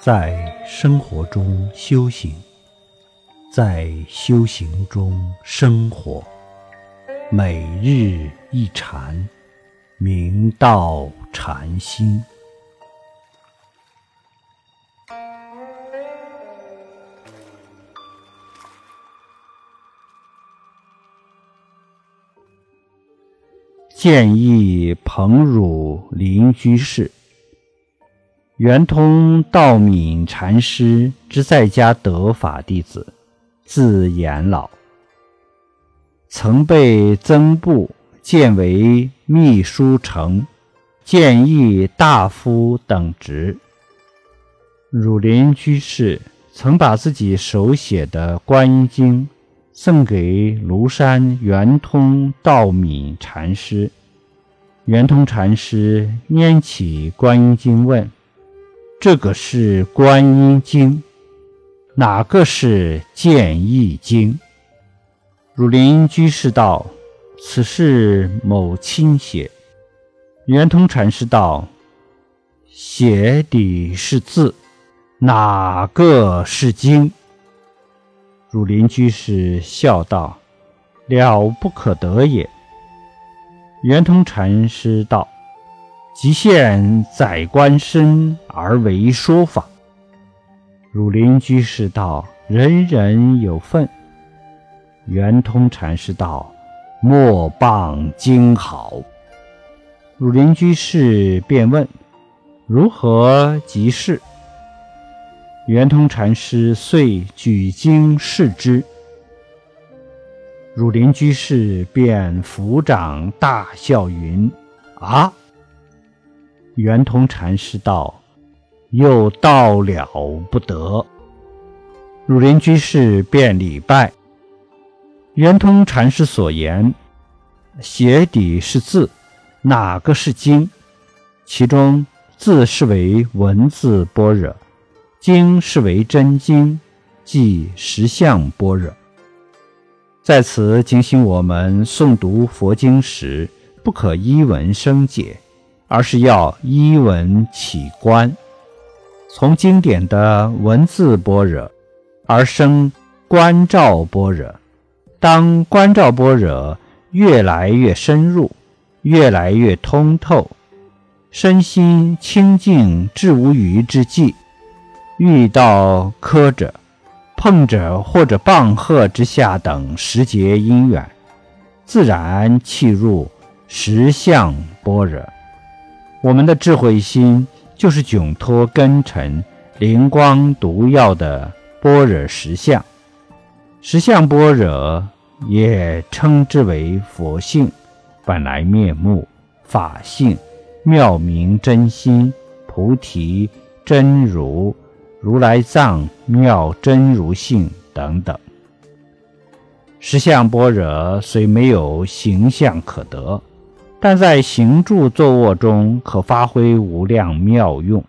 在生活中修行，在修行中生活，每日一禅，明道禅心。建议彭汝林居士。圆通道敏禅师之在家得法弟子，字延老，曾被曾部荐为秘书丞、谏议大夫等职。汝林居士曾把自己手写的《观音经》送给庐山圆通道敏禅师，圆通禅师拈起《观音经》问。这个是《观音经》，哪个是《建义经》？汝林居士道：“此是某亲写。”圆通禅师道：“写的是字，哪个是经？”汝林居士笑道：“了不可得也。”圆通禅师道。即现宰官身而为说法。汝林居士道：“人人有份。”圆通禅师道：“莫谤经好。”汝林居士便问：“如何即是？”圆通禅师遂举经示之。汝林居士便抚掌大笑云：“啊！”圆通禅师道：“又到了不得。”汝林居士便礼拜。圆通禅师所言，鞋底是字，哪个是经？其中字是为文字般若，经是为真经，即实相般若。在此警醒我们诵读佛经时，不可依文生解。而是要依文起观，从经典的文字般若而生观照般若。当观照般若越来越深入，越来越通透，身心清净至无余之际，遇到磕着、碰着或者棒喝之下等时节因缘，自然契入实相般若。我们的智慧心就是窘脱根尘、灵光毒药的般若实相，实相般若也称之为佛性、本来面目、法性、妙明真心、菩提真如、如来藏妙真如性等等。实相般若虽没有形象可得。但在行住坐卧中可发挥无量妙用，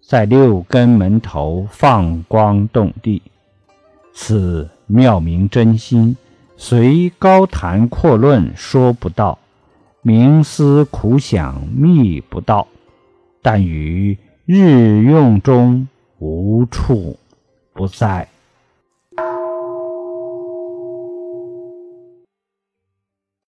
在六根门头放光动地。此妙明真心，虽高谈阔论说不到，冥思苦想觅不到，但于日用中无处不在。